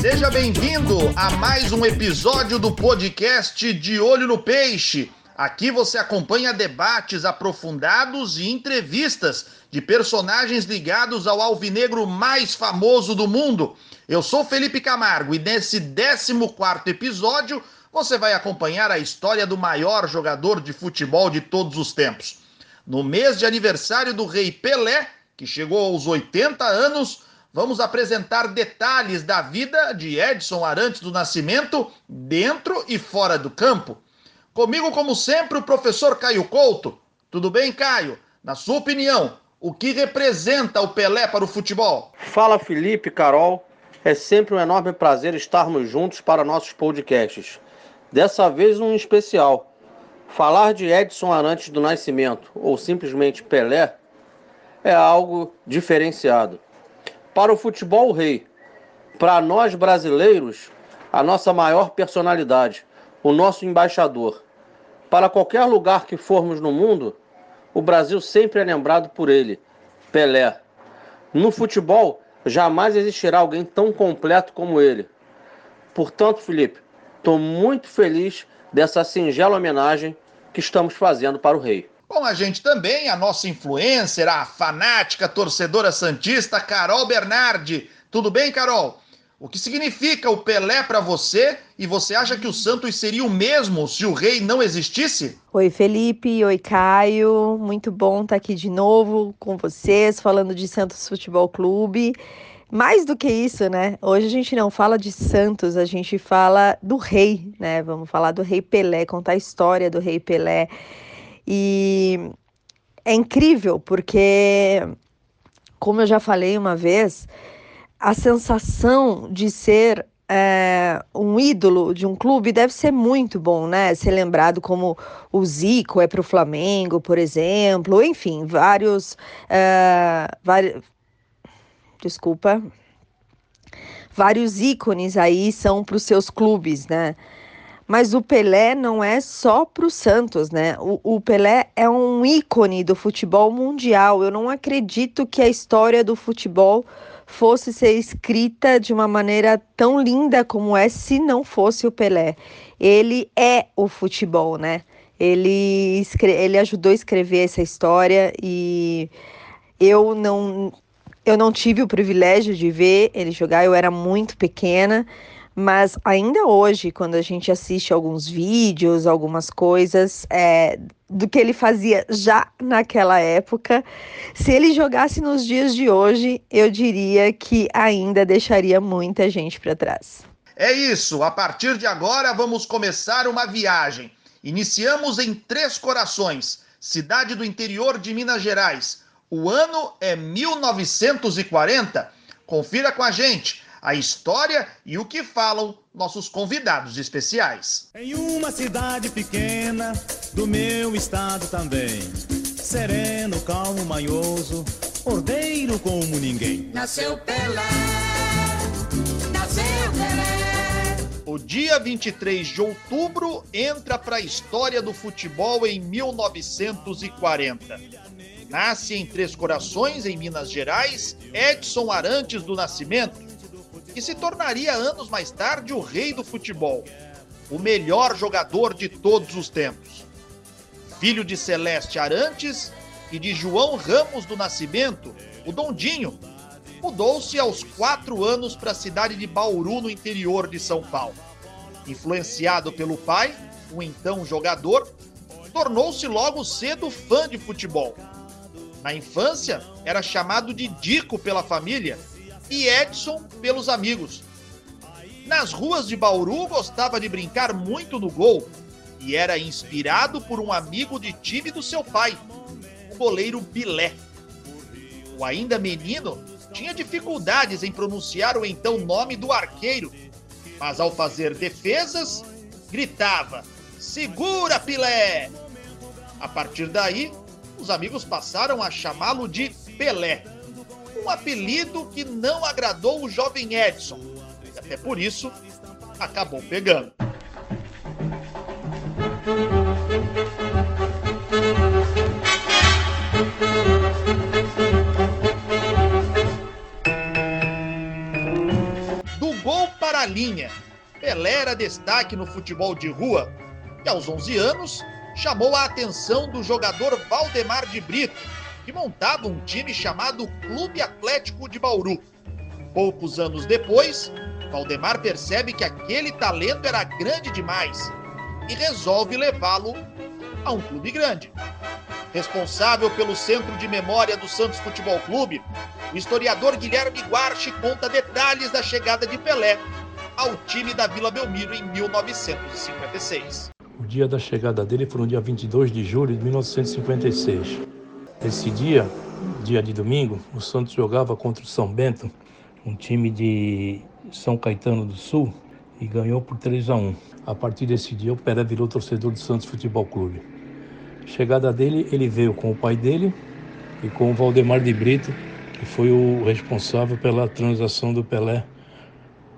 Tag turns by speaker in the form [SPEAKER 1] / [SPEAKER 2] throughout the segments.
[SPEAKER 1] Seja bem-vindo a mais um episódio do podcast De Olho no Peixe. Aqui você acompanha debates aprofundados e entrevistas de personagens ligados ao alvinegro mais famoso do mundo. Eu sou Felipe Camargo e nesse 14 episódio você vai acompanhar a história do maior jogador de futebol de todos os tempos. No mês de aniversário do rei Pelé, que chegou aos 80 anos, vamos apresentar detalhes da vida de Edson Arantes do Nascimento dentro e fora do campo. Comigo, como sempre, o professor Caio Couto. Tudo bem, Caio? Na sua opinião, o que representa o Pelé para o futebol?
[SPEAKER 2] Fala, Felipe, Carol. É sempre um enorme prazer estarmos juntos para nossos podcasts. Dessa vez, um especial. Falar de Edson Arantes do Nascimento, ou simplesmente Pelé, é algo diferenciado. Para o futebol, o rei. Para nós brasileiros, a nossa maior personalidade, o nosso embaixador. Para qualquer lugar que formos no mundo, o Brasil sempre é lembrado por ele, Pelé. No futebol, jamais existirá alguém tão completo como ele. Portanto, Felipe, estou muito feliz dessa singela homenagem que estamos fazendo para o rei.
[SPEAKER 1] Com a gente também, a nossa influencer, a fanática torcedora santista, Carol Bernardi. Tudo bem, Carol? O que significa o Pelé para você? E você acha que o Santos seria o mesmo se o rei não existisse?
[SPEAKER 3] Oi, Felipe. Oi, Caio. Muito bom estar aqui de novo com vocês, falando de Santos Futebol Clube. Mais do que isso, né? Hoje a gente não fala de Santos, a gente fala do rei, né? Vamos falar do rei Pelé, contar a história do rei Pelé. E é incrível porque, como eu já falei uma vez, a sensação de ser é, um ídolo de um clube deve ser muito bom, né? Ser lembrado como o Zico é para o Flamengo, por exemplo, enfim, vários, é, desculpa, vários ícones aí são para os seus clubes, né? Mas o Pelé não é só para o Santos, né? O, o, Pelé é um ícone do futebol mundial. Eu não acredito que a história do futebol fosse ser escrita de uma maneira tão linda como é se não fosse o Pelé. Ele é o futebol, né? Ele, escre ele ajudou a escrever essa história e eu não, eu não tive o privilégio de ver ele jogar, eu era muito pequena mas ainda hoje, quando a gente assiste alguns vídeos, algumas coisas é, do que ele fazia já naquela época, se ele jogasse nos dias de hoje, eu diria que ainda deixaria muita gente para trás.
[SPEAKER 1] É isso, a partir de agora vamos começar uma viagem. Iniciamos em Três Corações, cidade do interior de Minas Gerais. O ano é 1940. Confira com a gente a história e o que falam nossos convidados especiais.
[SPEAKER 4] Em uma cidade pequena do meu estado também, sereno, calmo, manhoso, ordeiro como ninguém.
[SPEAKER 5] Nasceu Pelé, nasceu Pelé.
[SPEAKER 1] O dia 23 de outubro entra para a história do futebol em 1940. Nasce em Três Corações, em Minas Gerais, Edson Arantes do Nascimento, que se tornaria anos mais tarde o rei do futebol, o melhor jogador de todos os tempos. Filho de Celeste Arantes e de João Ramos do Nascimento, o Dondinho, mudou-se aos quatro anos para a cidade de Bauru, no interior de São Paulo. Influenciado pelo pai, um então jogador, tornou-se logo cedo fã de futebol. Na infância, era chamado de Dico pela família e Edson pelos amigos. Nas ruas de Bauru gostava de brincar muito no gol e era inspirado por um amigo de time do seu pai, o goleiro Bilé. O ainda menino tinha dificuldades em pronunciar o então nome do arqueiro, mas ao fazer defesas, gritava: Segura, Pilé! A partir daí, os amigos passaram a chamá-lo de Pelé um apelido que não agradou o jovem Edson. E até por isso, acabou pegando. Do gol para a linha, Pelé era destaque no futebol de rua e aos 11 anos chamou a atenção do jogador Valdemar de Brito, que montava um time chamado Clube Atlético de Bauru. Poucos anos depois, Valdemar percebe que aquele talento era grande demais e resolve levá-lo a um clube grande. Responsável pelo Centro de Memória do Santos Futebol Clube, o historiador Guilherme Guarchi conta detalhes da chegada de Pelé ao time da Vila Belmiro em 1956.
[SPEAKER 6] O dia da chegada dele foi no dia 22 de julho de 1956. Esse dia, dia de domingo, o Santos jogava contra o São Bento, um time de São Caetano do Sul, e ganhou por 3 a 1. A partir desse dia, o Pelé virou torcedor do Santos Futebol Clube. Chegada dele, ele veio com o pai dele e com o Valdemar de Brito, que foi o responsável pela transação do Pelé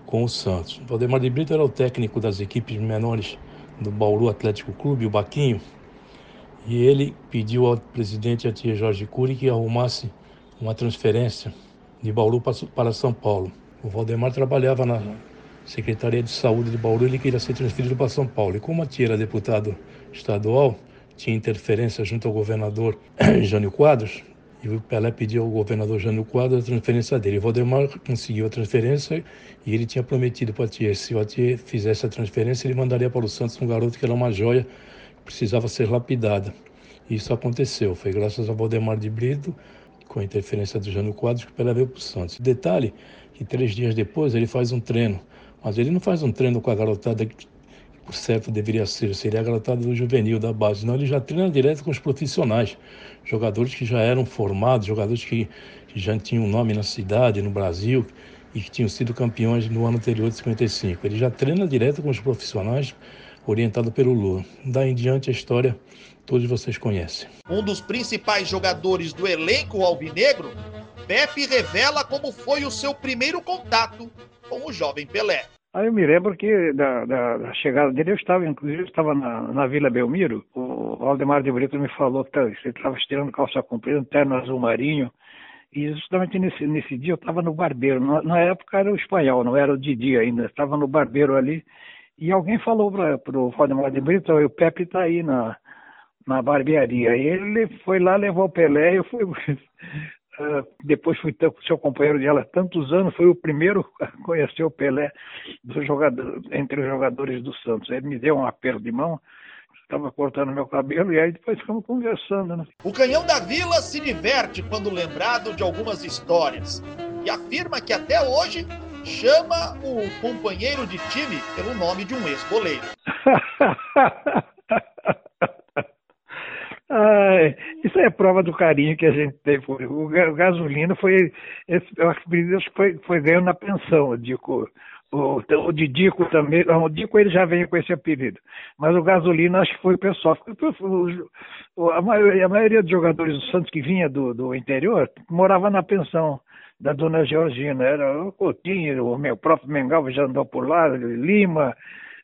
[SPEAKER 6] com o Santos. O Valdemar de Brito era o técnico das equipes menores do Bauru Atlético Clube, o Baquinho, e ele pediu ao presidente, a tia Jorge Cury, que arrumasse uma transferência de Bauru para São Paulo. O Valdemar trabalhava na Secretaria de Saúde de Bauru, ele queria ser transferido para São Paulo. E como a tia era deputado estadual, tinha interferência junto ao governador Jânio Quadros, e o Pelé pediu ao governador Jânio Quadros a transferência dele. O Valdemar conseguiu a transferência e ele tinha prometido para a tia, se o tia fizesse a transferência, ele mandaria para o Santos um garoto que era uma joia, precisava ser lapidada. E isso aconteceu. Foi graças ao Valdemar de Brito, com a interferência do Jânio Quadros, que o Pelé veio para o Santos. Detalhe que três dias depois ele faz um treino, mas ele não faz um treino com a garotada que por certo deveria ser, seria a garotada do juvenil, da base. Não, ele já treina direto com os profissionais, jogadores que já eram formados, jogadores que, que já tinham nome na cidade, no Brasil, e que tinham sido campeões no ano anterior de 55. Ele já treina direto com os profissionais, orientado pelo Lula. Daí em diante a história todos vocês conhecem.
[SPEAKER 1] Um dos principais jogadores do elenco alvinegro, Pepe revela como foi o seu primeiro contato com o jovem Pelé.
[SPEAKER 7] Aí eu me lembro que da, da, da, chegada dele, eu estava, inclusive, eu estava na, na Vila Belmiro, o Valdemar de Brito me falou que você estava estirando calça comprida, terno azul marinho, e justamente nesse, nesse dia eu estava no barbeiro, na, na, época era o espanhol, não era o Didi ainda, estava no barbeiro ali, e alguém falou para o Valdemar de Brito, o Pepe está aí na, na barbearia, ele foi lá, levou o Pelé, eu fui... Uh, depois fui seu companheiro dela tantos anos, foi o primeiro a conhecer o Pelé do jogador, entre os jogadores do Santos. Ele me deu um apelo de mão, estava cortando meu cabelo e aí depois ficamos conversando. Né?
[SPEAKER 1] O Canhão da Vila se diverte quando lembrado de algumas histórias e afirma que até hoje chama o companheiro de time pelo nome de um ex-goleiro.
[SPEAKER 7] Ah, isso é prova do carinho que a gente tem o, gasolina foi esse, eu acredito que foi, foi ganhando na pensão, o Dico. O, o Didico também, o Dico ele já veio com esse apelido, mas o gasolina acho que foi o pessoal. A, maioria, a maioria dos jogadores do Santos que vinha do, do interior morava na pensão da dona Georgina, era o Coutinho, o meu próprio Mengal já andou por lá, Lima,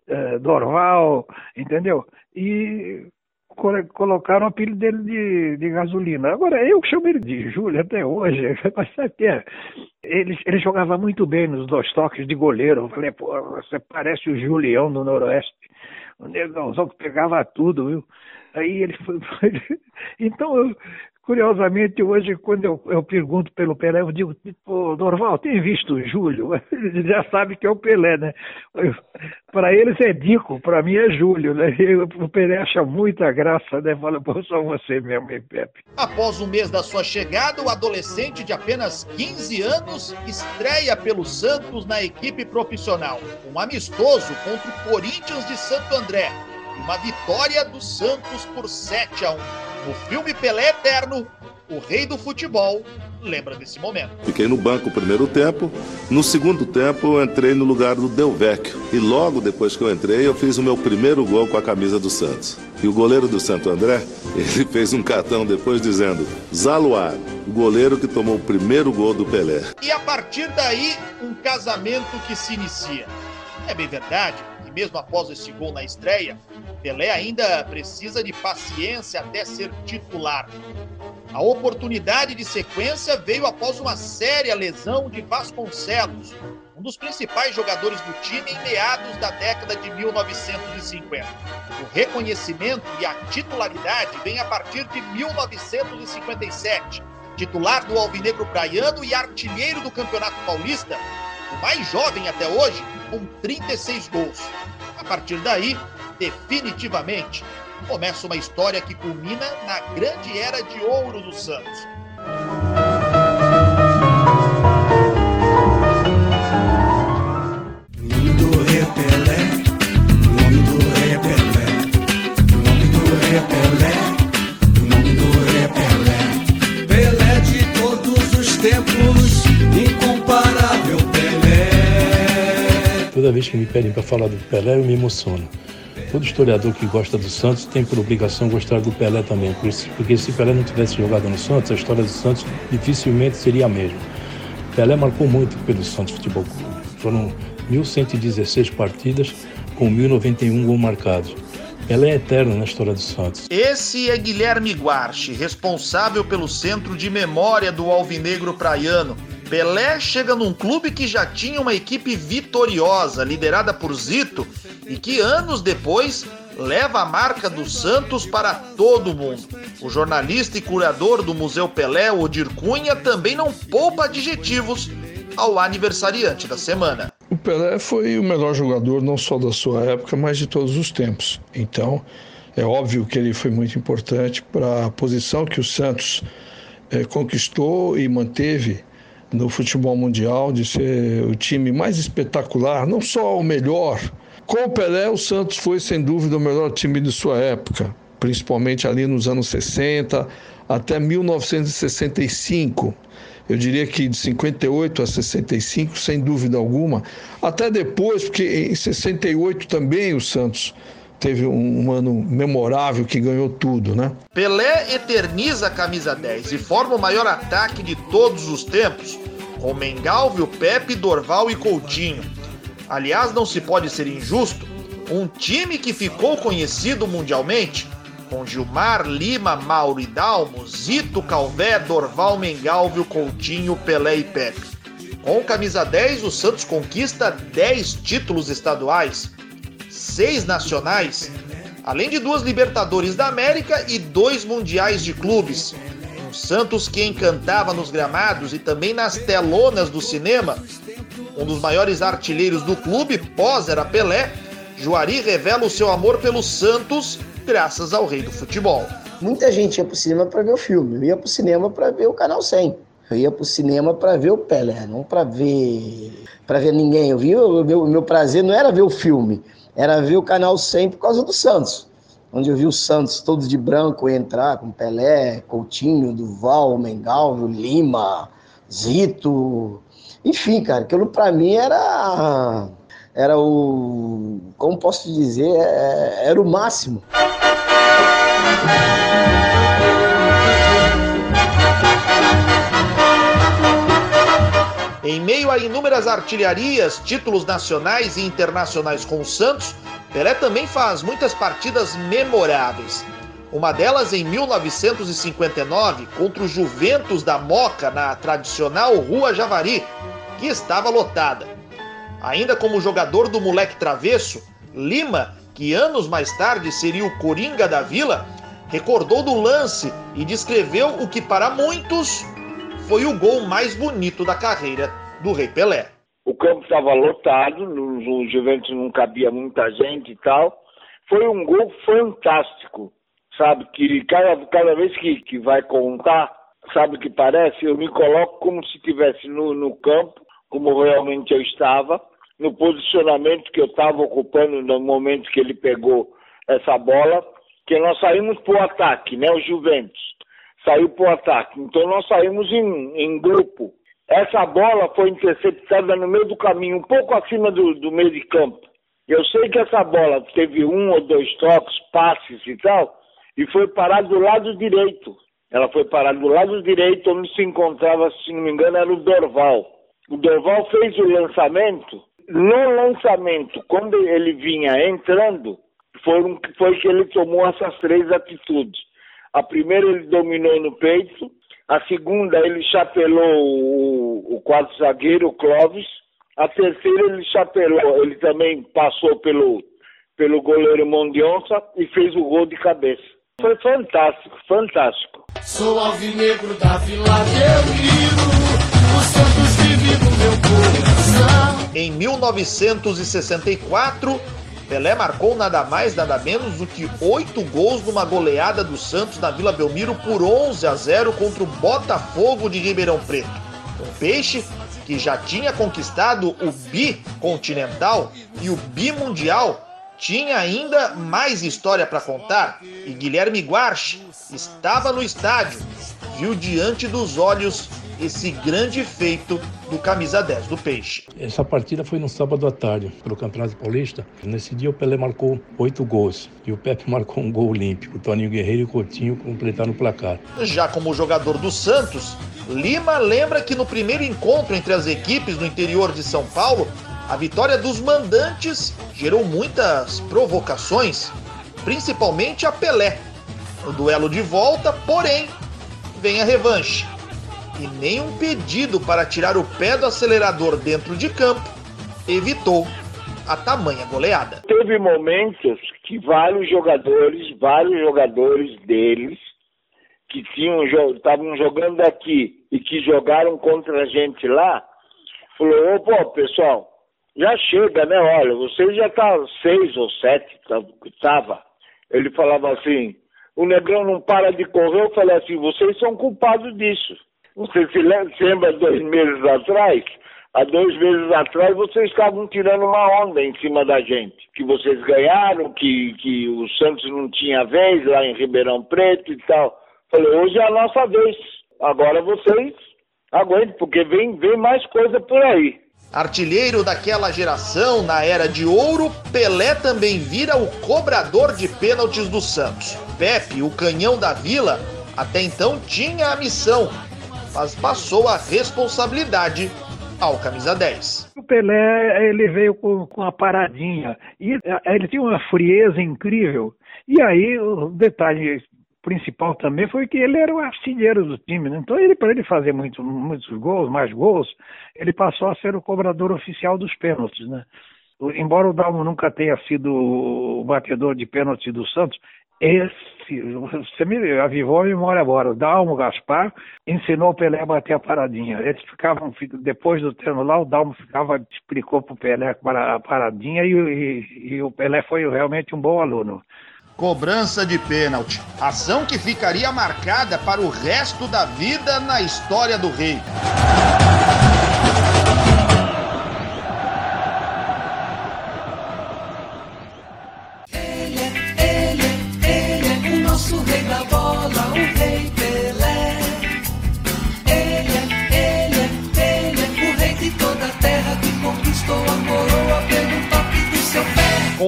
[SPEAKER 7] eh, Dorval, entendeu? E colocaram o apelido dele de, de gasolina. Agora, eu chamo ele de Júlio até hoje, mas sabe que é? Ele, ele jogava muito bem nos dois toques de goleiro. Eu falei, pô, você parece o Julião do Noroeste. O negãozão que pegava tudo, viu? Aí ele foi. então, eu, Curiosamente, hoje, quando eu, eu pergunto pelo Pelé, eu digo, tipo, Dorval, tem visto o Júlio? Ele já sabe que é o Pelé, né? Para eles é Dico, para mim é Júlio, né? O Pelé acha muita graça, né? Fala, pô, só você mesmo, hein, Pepe.
[SPEAKER 1] Após um mês da sua chegada, o adolescente de apenas 15 anos estreia pelo Santos na equipe profissional. Um amistoso contra o Corinthians de Santo André. Uma vitória do Santos por 7 a 1. No filme Pelé Eterno, o rei do futebol lembra desse momento.
[SPEAKER 8] Fiquei no banco o primeiro tempo. No segundo tempo, eu entrei no lugar do Del Vecchio. E logo depois que eu entrei, eu fiz o meu primeiro gol com a camisa do Santos. E o goleiro do Santo André, ele fez um cartão depois dizendo: Zaluar, o goleiro que tomou o primeiro gol do Pelé.
[SPEAKER 1] E a partir daí, um casamento que se inicia. É bem verdade mesmo após esse gol na estreia, Pelé ainda precisa de paciência até ser titular. A oportunidade de sequência veio após uma séria lesão de Vasconcelos, um dos principais jogadores do time em meados da década de 1950. O reconhecimento e a titularidade vem a partir de 1957. Titular do Alvinegro Praiano e artilheiro do Campeonato Paulista, mais jovem até hoje, com 36 gols. A partir daí, definitivamente, começa uma história que culmina na grande era de ouro do Santos.
[SPEAKER 6] Toda vez que me pedem para falar do Pelé, eu me emociono. Todo historiador que gosta do Santos tem por obrigação gostar do Pelé também, porque se Pelé não tivesse jogado no Santos, a história do Santos dificilmente seria a mesma. Pelé marcou muito pelo Santos Futebol Clube. Foram 1.116 partidas com 1.091 gols marcados. Pelé é eterno na história do Santos.
[SPEAKER 1] Esse é Guilherme Guarchi, responsável pelo Centro de Memória do Alvinegro Praiano, Pelé chega num clube que já tinha uma equipe vitoriosa, liderada por Zito, e que anos depois leva a marca do Santos para todo mundo. O jornalista e curador do Museu Pelé, Odir Cunha, também não poupa adjetivos ao aniversariante da semana.
[SPEAKER 9] O Pelé foi o melhor jogador não só da sua época, mas de todos os tempos. Então, é óbvio que ele foi muito importante para a posição que o Santos é, conquistou e manteve no futebol mundial, de ser o time mais espetacular, não só o melhor. Com o Pelé, o Santos foi sem dúvida o melhor time de sua época, principalmente ali nos anos 60 até 1965. Eu diria que de 58 a 65, sem dúvida alguma. Até depois, porque em 68 também o Santos teve um, um, ano memorável que ganhou tudo, né?
[SPEAKER 1] Pelé eterniza a camisa 10 e forma o maior ataque de todos os tempos, com Mengalvio, Pepe, Dorval e Coutinho. Aliás, não se pode ser injusto, um time que ficou conhecido mundialmente, com Gilmar, Lima, Mauro e Dalmo, Zito, Calvé, Dorval, Mengalvio, Coutinho, Pelé e Pepe. Com camisa 10, o Santos conquista 10 títulos estaduais, seis nacionais, além de duas Libertadores da América e dois Mundiais de Clubes. Um Santos que encantava nos gramados e também nas telonas do cinema. Um dos maiores artilheiros do clube, pós era Pelé, Juari revela o seu amor pelo Santos graças ao rei do futebol.
[SPEAKER 10] Muita gente ia pro cinema para ver o filme, eu ia pro cinema para ver o Canal 100. Eu ia pro cinema para ver o Pelé, não para ver para ver ninguém. Eu vi o meu, meu prazer não era ver o filme, era ver o canal 100 por causa do Santos. Onde eu vi o Santos todos de branco entrar com Pelé, Coutinho, Duval, Mengalvio, Lima, Zito. Enfim, cara, aquilo para mim era era o como posso dizer, é, era o máximo.
[SPEAKER 1] Em meio a inúmeras artilharias, títulos nacionais e internacionais com o Santos, Pelé também faz muitas partidas memoráveis. Uma delas em 1959 contra o Juventus da Moca na tradicional Rua Javari, que estava lotada. Ainda como jogador do moleque travesso, Lima, que anos mais tarde seria o Coringa da Vila, recordou do lance e descreveu o que para muitos foi o gol mais bonito da carreira do Rei Pelé.
[SPEAKER 11] O campo estava lotado, no, Juventus não cabia muita gente e tal. Foi um gol fantástico, sabe? Que cada, cada vez que, que vai contar, sabe o que parece? Eu me coloco como se estivesse no, no campo, como realmente eu estava, no posicionamento que eu estava ocupando no momento que ele pegou essa bola, que nós saímos para o ataque, né? O Juventus saiu para o ataque. Então nós saímos em, em, grupo. Essa bola foi interceptada no meio do caminho, um pouco acima do, do meio de campo. Eu sei que essa bola teve um ou dois toques, passes e tal, e foi parar do lado direito. Ela foi parar do lado direito, onde se encontrava, se não me engano, era o Dorval. O Dorval fez o lançamento No lançamento, quando ele vinha entrando, foi que ele tomou essas três atitudes. A primeira ele dominou no peito, a segunda ele chapelou o, o quadro zagueiro, o Clóvis, a terceira ele chapelou, ele também passou pelo, pelo goleiro Mondionça e fez o gol de cabeça. Foi fantástico, fantástico.
[SPEAKER 5] Sou alvinegro da Vila Belmiro, o Santos vive no meu coração.
[SPEAKER 1] Em 1964, Pelé marcou nada mais, nada menos do que oito gols numa goleada do Santos na Vila Belmiro por 11 a 0 contra o Botafogo de Ribeirão Preto. Um peixe que já tinha conquistado o bicontinental e o bimundial tinha ainda mais história para contar e Guilherme Guarchi estava no estádio, viu diante dos olhos esse grande feito do camisa 10 do Peixe.
[SPEAKER 6] Essa partida foi no sábado à tarde, pelo Campeonato Paulista. Nesse dia o Pelé marcou oito gols e o Pepe marcou um gol olímpico. Toninho Guerreiro e o Coutinho completaram o placar.
[SPEAKER 1] Já como jogador do Santos, Lima lembra que no primeiro encontro entre as equipes no interior de São Paulo, a vitória dos mandantes gerou muitas provocações, principalmente a Pelé. No duelo de volta, porém, vem a revanche. E nem um pedido para tirar o pé do acelerador dentro de campo evitou a tamanha goleada.
[SPEAKER 11] Teve momentos que vários jogadores, vários jogadores deles, que tinham estavam jogando aqui e que jogaram contra a gente lá, falou, pô, pessoal, já chega, né? Olha, você já tá seis ou sete, tava. Ele falava assim, o Negrão não para de correr, eu falei assim, vocês são culpados disso. Você se lembra dois meses atrás? Há dois meses atrás vocês estavam tirando uma onda em cima da gente. Que vocês ganharam, que, que o Santos não tinha vez lá em Ribeirão Preto e tal. Falei, hoje é a nossa vez. Agora vocês aguentem, porque vem, vem mais coisa por aí.
[SPEAKER 1] Artilheiro daquela geração, na era de ouro, Pelé também vira o cobrador de pênaltis do Santos. Pepe, o canhão da vila, até então tinha a missão, mas passou a responsabilidade ao camisa 10.
[SPEAKER 7] O Pelé, ele veio com, com a paradinha e é, ele tinha uma frieza incrível. E aí, o detalhe principal também foi que ele era o artilheiro do time. Né? Então, ele para ele fazer muito, muitos gols, mais gols, ele passou a ser o cobrador oficial dos pênaltis, né? Embora o Dalmo nunca tenha sido o batedor de pênalti do Santos, esse, você me avivou a memória agora. O Dalmo Gaspar ensinou o Pelé a bater a paradinha. Eles ficavam, depois do treino lá, o Dalmo ficava, explicou para o Pelé a paradinha e, e, e o Pelé foi realmente um bom aluno.
[SPEAKER 1] Cobrança de pênalti. Ação que ficaria marcada para o resto da vida na história do Rei.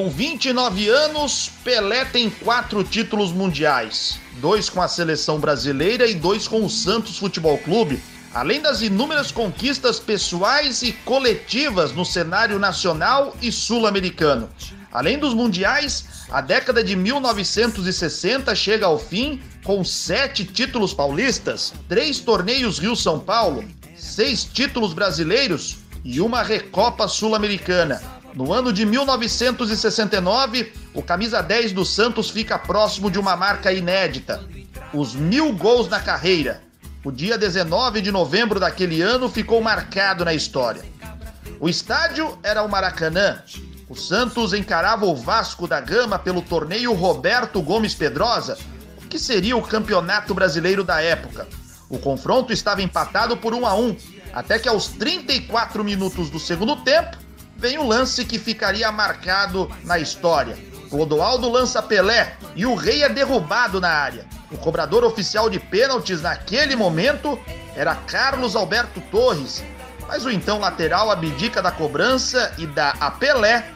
[SPEAKER 1] Com 29 anos, Pelé tem quatro títulos mundiais: dois com a seleção brasileira e dois com o Santos Futebol Clube, além das inúmeras conquistas pessoais e coletivas no cenário nacional e sul-americano. Além dos mundiais, a década de 1960 chega ao fim com sete títulos paulistas, três torneios Rio-São Paulo, seis títulos brasileiros e uma Recopa Sul-Americana. No ano de 1969, o camisa 10 do Santos fica próximo de uma marca inédita: os mil gols na carreira. O dia 19 de novembro daquele ano ficou marcado na história. O estádio era o Maracanã. O Santos encarava o Vasco da Gama pelo torneio Roberto Gomes Pedrosa, que seria o campeonato brasileiro da época. O confronto estava empatado por 1 a 1, até que aos 34 minutos do segundo tempo, vem o lance que ficaria marcado na história. Clodoaldo lança Pelé e o Rei é derrubado na área. O cobrador oficial de pênaltis naquele momento era Carlos Alberto Torres, mas o então lateral abdica da cobrança e dá a Pelé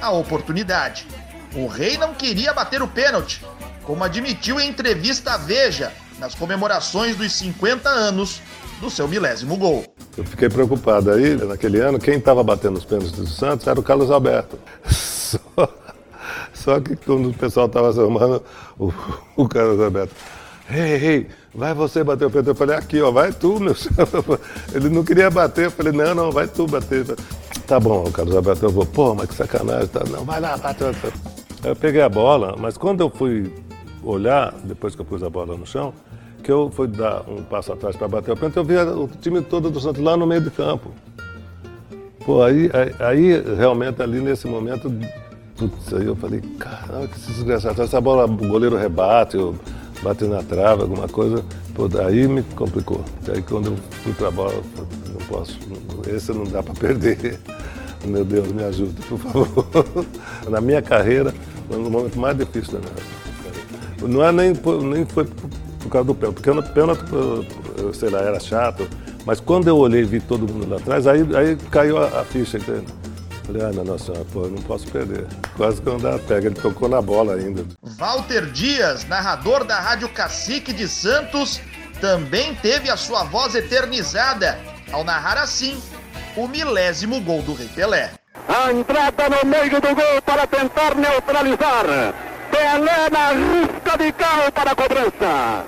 [SPEAKER 1] a oportunidade. O Rei não queria bater o pênalti, como admitiu em entrevista à Veja nas comemorações dos 50 anos do seu milésimo gol.
[SPEAKER 8] Eu fiquei preocupado. Aí, naquele ano, quem estava batendo os pênaltis do Santos era o Carlos Alberto. Só, só que quando o pessoal estava arrumando, o, o Carlos Alberto, ei, ei, vai você bater o pênalti. Eu falei, aqui, ó, vai tu, meu senhor. Ele não queria bater. Eu falei, não, não, vai tu bater. Tá bom, o Carlos Alberto, eu vou, pô, mas que sacanagem. Tá, não, vai lá, bate. Eu peguei a bola, mas quando eu fui olhar, depois que eu pus a bola no chão, que eu fui dar um passo atrás para bater o pênalti, eu vi o time todo do Santos lá no meio de campo. Pô, aí, aí, aí realmente ali nesse momento, putz, aí eu falei, caramba, que desgraçado, essa bola o goleiro rebate, eu bate na trave, alguma coisa, pô, aí me complicou. Aí quando eu fui para a bola, eu falei, não posso, esse não dá para perder. Meu Deus, me ajude, por favor. Na minha carreira, foi o momento mais difícil da minha carreira. Não é nem, nem foi por causa do pênalti, porque o pênalti, sei lá, era chato, mas quando eu olhei e vi todo mundo lá atrás, aí, aí caiu a, a ficha, entendeu? Falei, ah, nossa senhora, pô, eu não posso perder. Quase que eu não pega, ele tocou na bola ainda.
[SPEAKER 1] Walter Dias, narrador da Rádio Cacique de Santos, também teve a sua voz eternizada ao narrar assim o milésimo gol do Rei Pelé.
[SPEAKER 12] A entrada no meio do gol para tentar neutralizar. Pelé na risca de carro para a cobrança.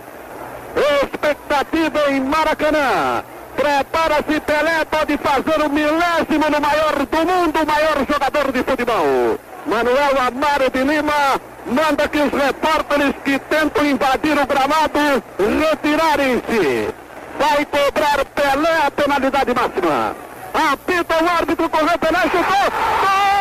[SPEAKER 12] Expectativa em Maracanã. Prepara-se Pelé, pode fazer o milésimo no maior do mundo, o maior jogador de futebol. Manuel Amaro de Lima manda que os repórteres que tentam invadir o gramado retirarem-se. Vai cobrar Pelé a penalidade máxima. Apita o árbitro, correu Pelé, chutou. Gol!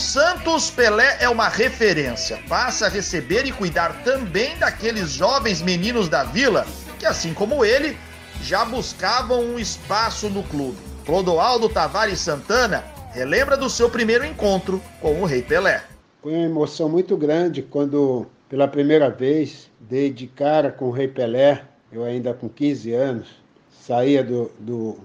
[SPEAKER 1] Santos, Pelé é uma referência. Passa a receber e cuidar também daqueles jovens meninos da vila que, assim como ele, já buscavam um espaço no clube. Clodoaldo Tavares Santana relembra do seu primeiro encontro com o Rei Pelé.
[SPEAKER 13] Foi uma emoção muito grande quando, pela primeira vez, dei de cara com o Rei Pelé, eu ainda com 15 anos, saía do, do,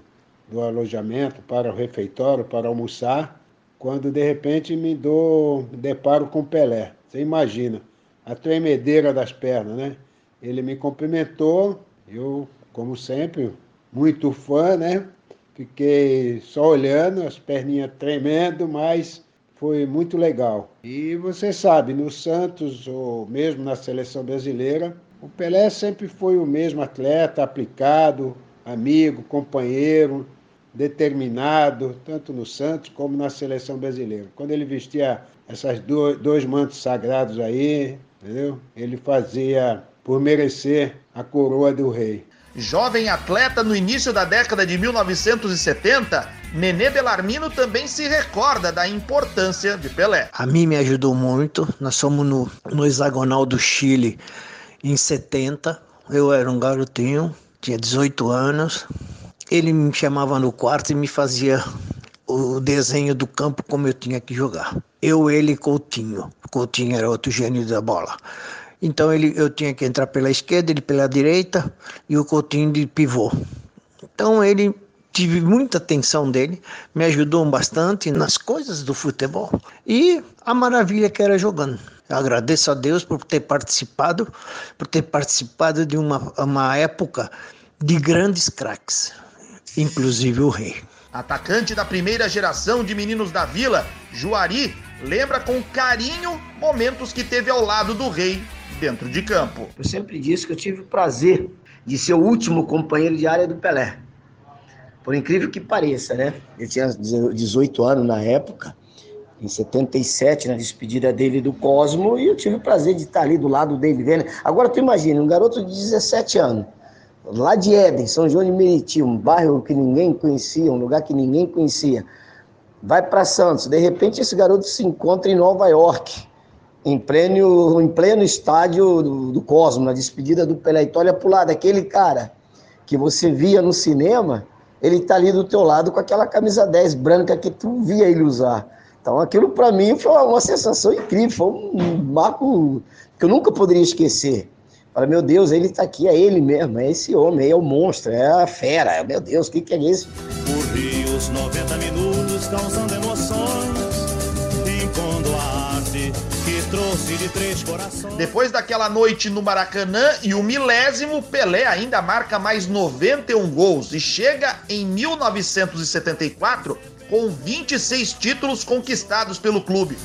[SPEAKER 13] do alojamento para o refeitório para almoçar, quando de repente me dou, deparo com Pelé. Você imagina, a tremedeira das pernas, né? Ele me cumprimentou, eu, como sempre, muito fã, né? Fiquei só olhando, as perninhas tremendo, mas foi muito legal. E você sabe, no Santos, ou mesmo na seleção brasileira, o Pelé sempre foi o mesmo atleta, aplicado, amigo, companheiro, determinado, tanto no Santos como na seleção brasileira. Quando ele vestia esses dois, dois mantos sagrados aí, entendeu? Ele fazia por merecer a coroa do rei.
[SPEAKER 1] Jovem atleta no início da década de 1970, Nenê Belarmino também se recorda da importância de Pelé.
[SPEAKER 14] A mim me ajudou muito. Nós fomos no, no hexagonal do Chile em 70. Eu era um garotinho, tinha 18 anos. Ele me chamava no quarto e me fazia o desenho do campo como eu tinha que jogar. Eu, ele e Coutinho. Coutinho era outro gênio da bola. Então ele, eu tinha que entrar pela esquerda, ele pela direita e o Coutinho de pivô. Então ele tive muita atenção dele, me ajudou bastante nas coisas do futebol e a maravilha que era jogando. Eu agradeço a Deus por ter participado, por ter participado de uma, uma época de grandes craques, inclusive o rei.
[SPEAKER 1] Atacante da primeira geração de meninos da vila, Juari lembra com carinho momentos que teve ao lado do rei dentro de campo.
[SPEAKER 10] Eu sempre disse que eu tive o prazer de ser o último companheiro de área do Pelé. Por incrível que pareça, né? Ele tinha 18 anos na época, em 77, na despedida dele do Cosmo, e eu tive o prazer de estar ali do lado dele vendo. Agora tu imagina, um garoto de 17 anos, lá de Éden, São João de Meriti, um bairro que ninguém conhecia, um lugar que ninguém conhecia, vai para Santos, de repente esse garoto se encontra em Nova York, em pleno, em pleno estádio do, do Cosmo, na despedida do Pelé. Então, olha pro lado, aquele cara que você via no cinema, ele tá ali do teu lado com aquela camisa 10 branca que tu via ele usar. Então, aquilo para mim foi uma sensação incrível, foi um marco que eu nunca poderia esquecer. Fala, meu Deus, ele está aqui, é ele mesmo, é esse homem, é o monstro, é a fera, meu Deus, o que, que é isso?
[SPEAKER 4] Por rios, 90 minutos, causando emoções, impondo a arte que trouxe de três corações.
[SPEAKER 1] Depois daquela noite no Maracanã e o milésimo, Pelé ainda marca mais 91 gols e chega em 1974 com 26 títulos conquistados pelo clube.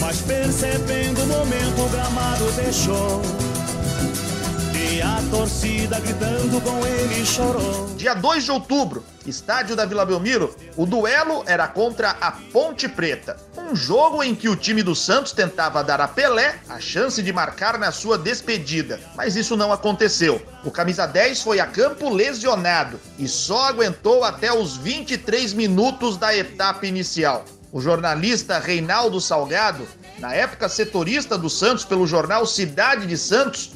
[SPEAKER 4] Mas percebendo o momento, o gramado deixou. E a torcida gritando com ele chorou.
[SPEAKER 1] Dia 2 de outubro, estádio da Vila Belmiro, o duelo era contra a Ponte Preta. Um jogo em que o time do Santos tentava dar a Pelé a chance de marcar na sua despedida, mas isso não aconteceu. O camisa 10 foi a campo lesionado e só aguentou até os 23 minutos da etapa inicial. O jornalista Reinaldo Salgado, na época setorista do Santos pelo jornal Cidade de Santos,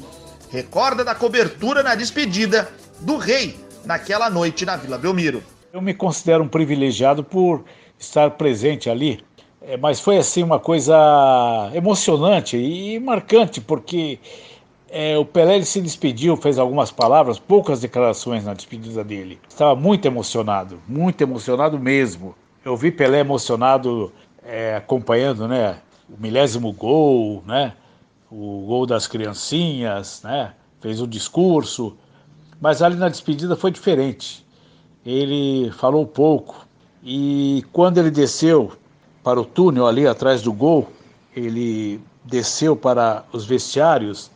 [SPEAKER 1] recorda da cobertura na despedida do rei naquela noite na Vila Belmiro.
[SPEAKER 15] Eu me considero um privilegiado por estar presente ali, é, mas foi assim uma coisa emocionante e marcante, porque é, o Pelé se despediu, fez algumas palavras, poucas declarações na despedida dele. Estava muito emocionado, muito emocionado mesmo. Eu vi Pelé emocionado é, acompanhando, né, o milésimo gol, né, o gol das criancinhas, né, fez o discurso, mas ali na despedida foi diferente. Ele falou pouco e quando ele desceu para o túnel ali atrás do gol, ele desceu para os vestiários,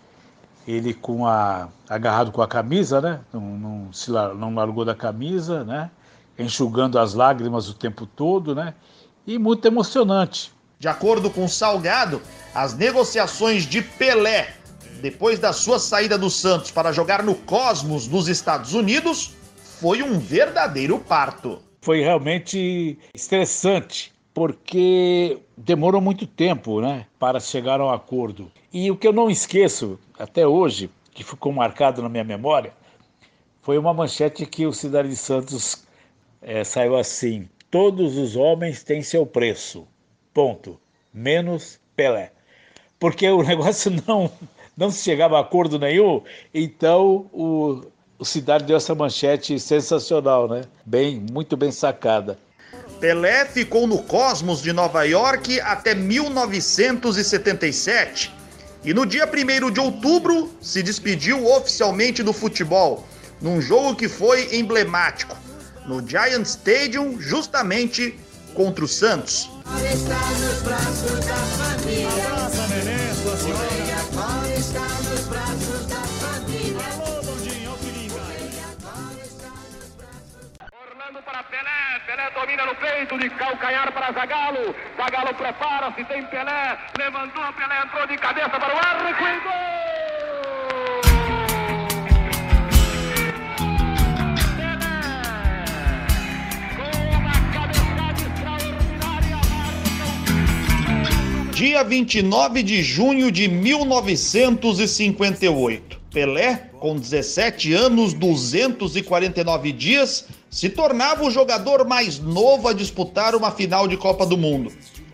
[SPEAKER 15] ele com a agarrado com a camisa, né, não, não se não largou da camisa, né, enxugando as lágrimas o tempo todo, né? E muito emocionante.
[SPEAKER 1] De acordo com Salgado, as negociações de Pelé, depois da sua saída do Santos para jogar no Cosmos nos Estados Unidos, foi um verdadeiro parto.
[SPEAKER 15] Foi realmente estressante, porque demorou muito tempo, né, para chegar ao acordo. E o que eu não esqueço até hoje, que ficou marcado na minha memória, foi uma manchete que o Cidade de Santos é, saiu assim: todos os homens têm seu preço, ponto, menos Pelé. Porque o negócio não, não se chegava a acordo nenhum, então o, o Cidade deu essa manchete sensacional, né? Bem, muito bem sacada.
[SPEAKER 1] Pelé ficou no Cosmos de Nova York até 1977 e no dia 1 de outubro se despediu oficialmente do futebol, num jogo que foi emblemático no Giant Stadium, justamente contra o Santos.
[SPEAKER 5] Está nos braços da família.
[SPEAKER 4] Abraça, neném, sua senhora.
[SPEAKER 5] Agora está nos braços da família.
[SPEAKER 4] Alô, Bondinho, ao Piringa.
[SPEAKER 12] Orlando para Pelé, Pelé domina no peito de calcanhar para Zagalo, Zagalo prepara-se, tem Pelé, levantou, Pelé entrou de cabeça para o arco e gol!
[SPEAKER 1] Dia 29 de junho de 1958. Pelé, com 17 anos, 249 dias, se tornava o jogador mais novo a disputar uma final de Copa do Mundo.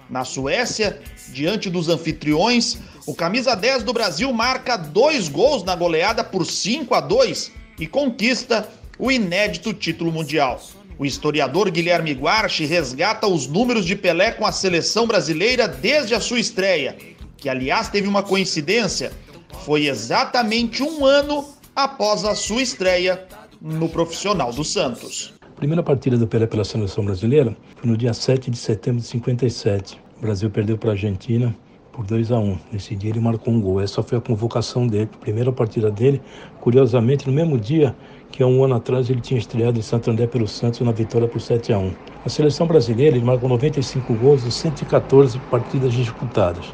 [SPEAKER 1] Na Suécia, diante dos anfitriões, o camisa 10 do Brasil marca dois gols na goleada por 5 a 2 e conquista o inédito título mundial. O historiador Guilherme Guarchi resgata os números de Pelé com a seleção brasileira desde a sua estreia, que aliás teve uma coincidência, foi exatamente um ano após a sua estreia no profissional do Santos.
[SPEAKER 6] A primeira partida do Pelé pela seleção brasileira foi no dia 7 de setembro de 57. O Brasil perdeu para a Argentina por 2 a 1. Nesse dia ele marcou um gol. Essa foi a convocação dele, a primeira partida dele. Curiosamente, no mesmo dia que há um ano atrás ele tinha estreado em Santo André pelo Santos na vitória por 7 a 1. A seleção brasileira ele marcou 95 gols em 114 partidas disputadas.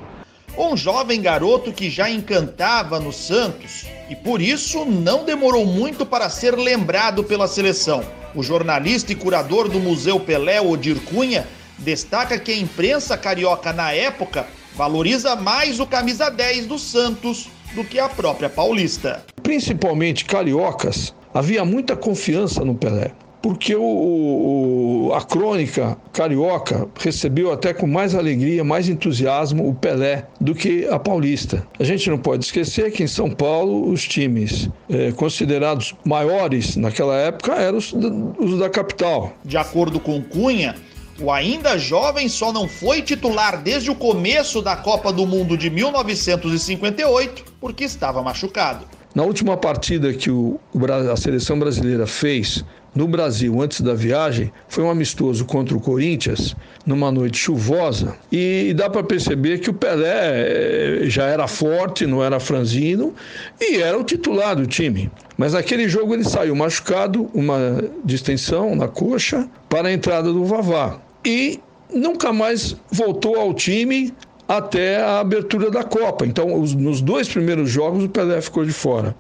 [SPEAKER 1] Um jovem garoto que já encantava no Santos e por isso não demorou muito para ser lembrado pela seleção. O jornalista e curador do Museu Pelé, Odir Cunha, destaca que a imprensa carioca na época valoriza mais o camisa 10 do Santos do que a própria Paulista.
[SPEAKER 9] Principalmente cariocas, havia muita confiança no Pelé porque o, o, a crônica carioca recebeu até com mais alegria, mais entusiasmo o Pelé do que a paulista. A gente não pode esquecer que em São Paulo os times é, considerados maiores naquela época eram os, os da capital.
[SPEAKER 1] De acordo com Cunha, o ainda jovem só não foi titular desde o começo da Copa do Mundo de 1958 porque estava machucado.
[SPEAKER 9] Na última partida que o, a seleção brasileira fez no Brasil antes da viagem foi um amistoso contra o Corinthians, numa noite chuvosa, e dá para perceber que o Pelé eh, já era forte, não era franzino, e era o titular do time. Mas naquele jogo ele saiu machucado, uma distensão na coxa, para a entrada do Vavá. E nunca mais voltou ao time até a abertura da Copa. Então, os, nos dois primeiros jogos, o Pelé ficou de fora.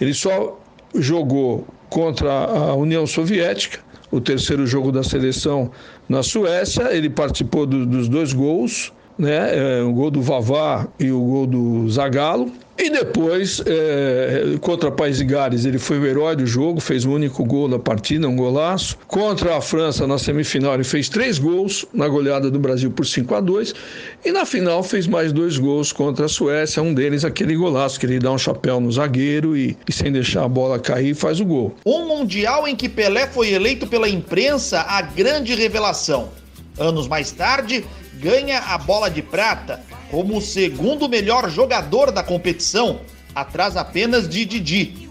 [SPEAKER 9] Ele só jogou contra a União Soviética, o terceiro jogo da seleção na Suécia. Ele participou do, dos dois gols, né? É, o gol do Vavá e o gol do Zagallo. E depois, é, contra País de Gales, ele foi o herói do jogo, fez o único gol da partida, um golaço. Contra a França, na semifinal, ele fez três gols na goleada do Brasil por 5 a 2 E na final, fez mais dois gols contra a Suécia, um deles aquele golaço, que ele dá um chapéu no zagueiro e, e sem deixar a bola cair, faz o gol.
[SPEAKER 1] Um Mundial em que Pelé foi eleito pela imprensa a grande revelação. Anos mais tarde, ganha a bola de prata como o segundo melhor jogador da competição, atrás apenas de Didi.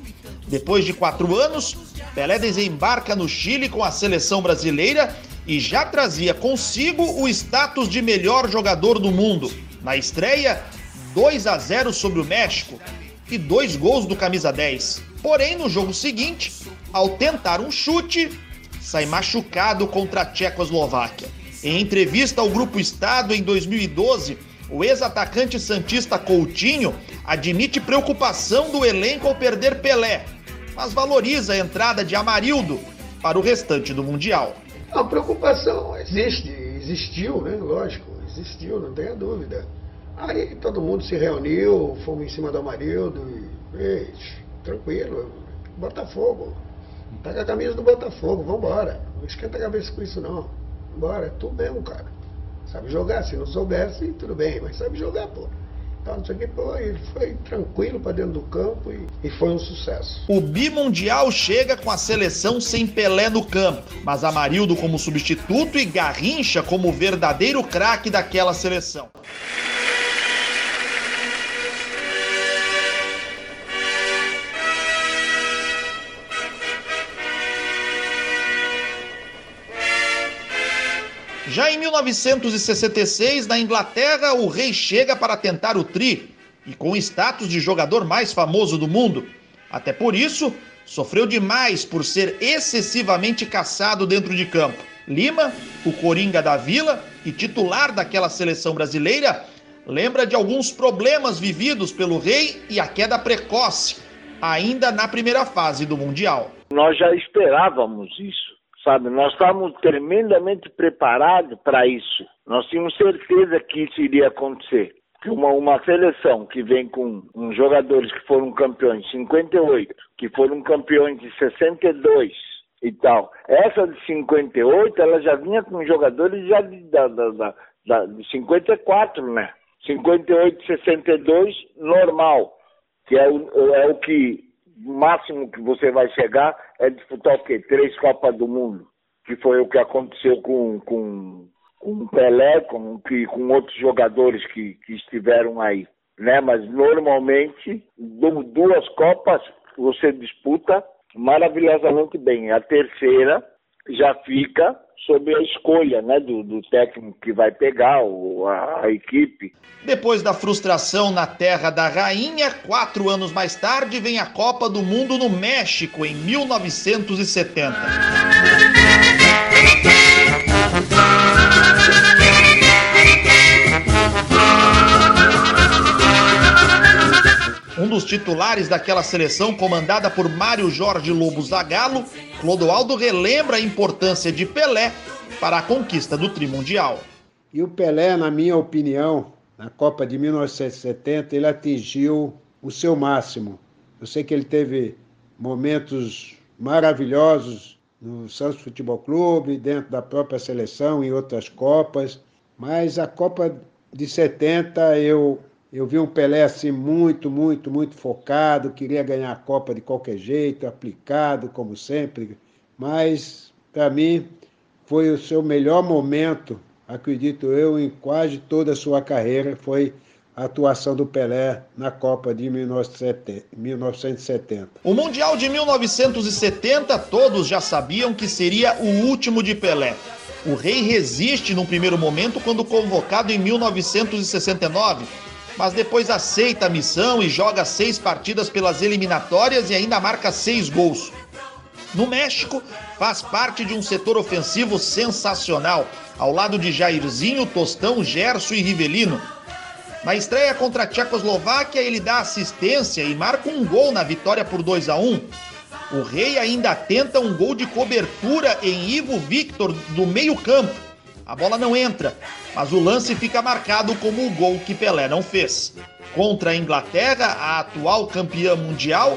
[SPEAKER 1] Depois de quatro anos, Pelé desembarca no Chile com a seleção brasileira e já trazia consigo o status de melhor jogador do mundo. Na estreia, 2 a 0 sobre o México e dois gols do camisa 10. Porém, no jogo seguinte, ao tentar um chute, sai machucado contra a Tchecoslováquia. Em entrevista ao Grupo Estado em 2012, o ex-atacante santista Coutinho admite preocupação do elenco ao perder Pelé, mas valoriza a entrada de Amarildo para o restante do Mundial.
[SPEAKER 16] A preocupação existe, existiu, né? Lógico, existiu, não tenha dúvida. Aí todo mundo se reuniu, fomos em cima do Amarildo e, ei, tranquilo, Botafogo. Tá com a camisa do Botafogo, vambora. Não esquenta a cabeça com isso não. Vambora, é tu mesmo, cara. Sabe jogar, se não soubesse, tudo bem, mas sabe jogar, pô. Então, isso aqui, pô, ele foi tranquilo para dentro do campo e, e, foi um sucesso.
[SPEAKER 1] O bimundial chega com a seleção sem Pelé no campo, mas Amarildo como substituto e Garrincha como verdadeiro craque daquela seleção. Já em 1966, na Inglaterra, o rei chega para tentar o tri e com status de jogador mais famoso do mundo. Até por isso, sofreu demais por ser excessivamente caçado dentro de campo. Lima, o coringa da vila e titular daquela seleção brasileira, lembra de alguns problemas vividos pelo rei e a queda precoce, ainda na primeira fase do Mundial.
[SPEAKER 11] Nós já esperávamos isso sabe? Nós estávamos tremendamente preparados para isso. Nós tínhamos certeza que isso iria acontecer. Que uma, uma seleção que vem com um, jogadores que foram campeões de 58, que foram campeões de 62 e tal. Essa de 58, ela já vinha com jogadores já de, da, da, da, de 54, né? 58, 62, normal. Que é o, é o que máximo que você vai chegar é disputar o quê? Três Copas do Mundo, que foi o que aconteceu com, com, com Pelé, com, que, com outros jogadores que, que estiveram aí. Né? Mas normalmente, duas Copas você disputa maravilhosamente bem. A terceira já fica sobre a escolha né, do, do técnico que vai pegar o, a, a, equipe.
[SPEAKER 1] Depois da frustração na terra da rainha, quatro anos mais tarde vem a Copa do Mundo no México, em 1970. Um dos titulares daquela seleção, comandada por Mário Jorge Lobo Zagallo, Clodoaldo relembra a importância de Pelé para a conquista do trimundial.
[SPEAKER 13] E o Pelé, na minha opinião, na Copa de 1970, ele atingiu o seu máximo. Eu sei que ele teve momentos maravilhosos no Santos Futebol Clube, dentro da própria seleção, em outras Copas, mas a Copa de 70 eu, eu vi um Pelé assim muito, muito, muito focado, queria ganhar a Copa de qualquer jeito, aplicado, como sempre, mas para mim foi o seu melhor momento, acredito eu, em quase toda a sua carreira, foi a atuação do Pelé na Copa de 1970.
[SPEAKER 1] O Mundial de 1970 todos já sabiam que seria o último de Pelé. O rei resiste num primeiro momento quando convocado em 1969, mas depois aceita a missão e joga seis partidas pelas eliminatórias e ainda marca seis gols. No México, faz parte de um setor ofensivo sensacional, ao lado de Jairzinho, Tostão, Gerson e Rivelino. Na estreia contra a Tchecoslováquia, ele dá assistência e marca um gol na vitória por 2 a 1. O Rei ainda tenta um gol de cobertura em Ivo Victor do meio-campo. A bola não entra, mas o lance fica marcado como o gol que Pelé não fez. Contra a Inglaterra, a atual campeã mundial,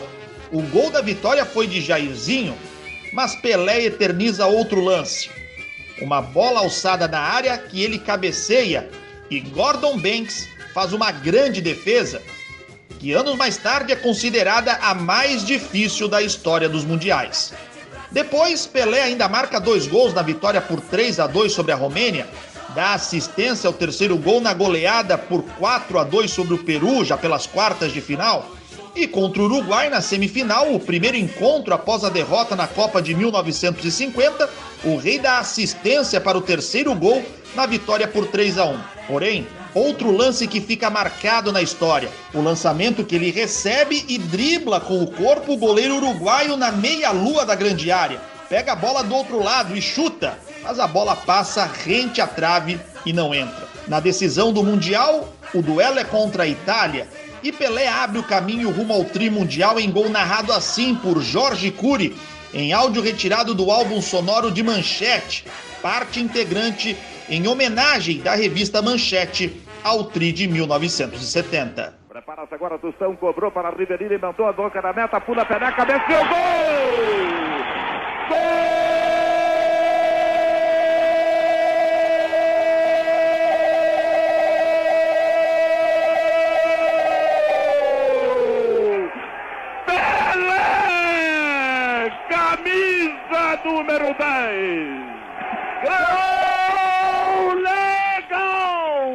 [SPEAKER 1] o gol da vitória foi de Jairzinho, mas Pelé eterniza outro lance. Uma bola alçada na área que ele cabeceia e Gordon Banks faz uma grande defesa, que anos mais tarde é considerada a mais difícil da história dos mundiais. Depois, Pelé ainda marca dois gols na vitória por 3 a 2 sobre a Romênia, dá assistência ao terceiro gol na goleada por 4 a 2 sobre o Peru, já pelas quartas de final. E contra o Uruguai na semifinal, o primeiro encontro após a derrota na Copa de 1950, o Rei dá assistência para o terceiro gol na vitória por 3 a 1. Porém, outro lance que fica marcado na história, o lançamento que ele recebe e dribla com o corpo o goleiro uruguaio na meia-lua da grande área. Pega a bola do outro lado e chuta, mas a bola passa rente à trave e não entra. Na decisão do Mundial, o duelo é contra a Itália e Pelé abre o caminho rumo ao tri mundial em gol narrado assim por Jorge Cury, em áudio retirado do álbum sonoro de Manchete, parte integrante em homenagem da revista Manchete ao tri de 1970.
[SPEAKER 12] Prepara-se agora, Tostão cobrou para Ribeirinho, mandou a boca na meta, pula a e gol! Número 10! Gol legal!